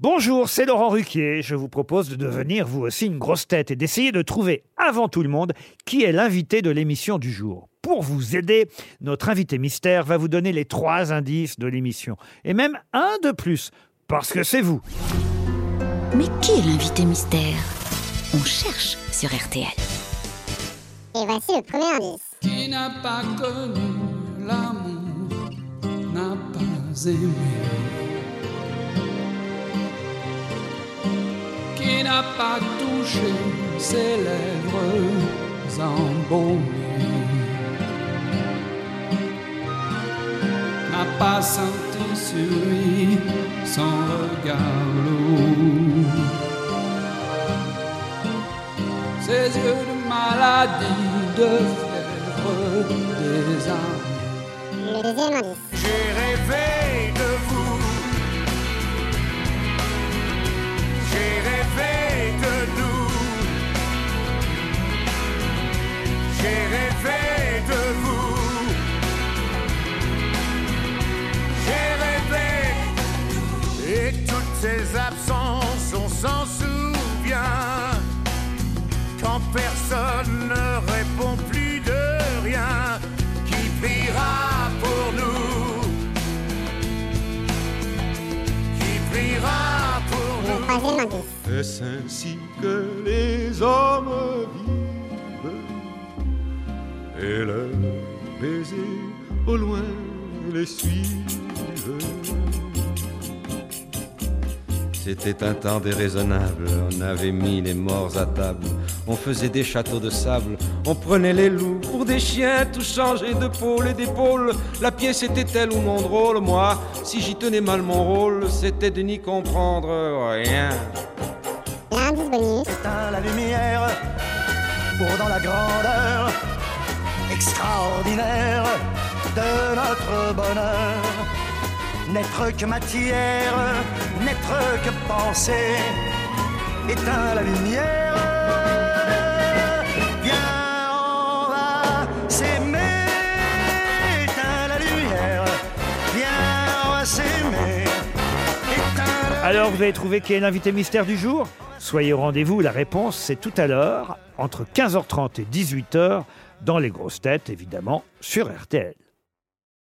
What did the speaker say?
Bonjour, c'est Laurent Ruquier. Je vous propose de devenir vous aussi une grosse tête et d'essayer de trouver avant tout le monde qui est l'invité de l'émission du jour. Pour vous aider, notre invité mystère va vous donner les trois indices de l'émission. Et même un de plus, parce que c'est vous. Mais qui est l'invité mystère? On cherche sur RTL. Et voici le premier indice. Qui n'a pas connu l'amour n'a pas aimé. N'a pas touché ses lèvres embaumées. N'a pas senti sur lui son regard lourd. Ses yeux de maladie, de fièvre des âmes. Le deuxième indice. J'ai rêvé J'ai rêvé de vous. J'ai rêvé. Et toutes ces absences, on s'en souvient. Quand personne ne répond plus de rien, qui priera pour nous Qui priera pour nous. Est-ce ainsi que les hommes vivent? Et leurs baisers au loin les suivent C'était un temps déraisonnable, on avait mis les morts à table, on faisait des châteaux de sable, on prenait les loups pour des chiens, tout changeait de pôle et d'épaule. La pièce était telle ou non drôle, moi, si j'y tenais mal mon rôle, c'était de n'y comprendre rien. Éteins la lumière pour dans la grandeur extraordinaire de notre bonheur. N'être que matière, n'être que pensée, éteins la lumière. Viens, on va s'aimer, éteins la lumière. Viens, on va s'aimer, la Alors, vous avez trouvé qui est l'invité mystère du jour? Soyez au rendez-vous, la réponse c'est tout à l'heure, entre 15h30 et 18h, dans les grosses têtes, évidemment, sur RTL.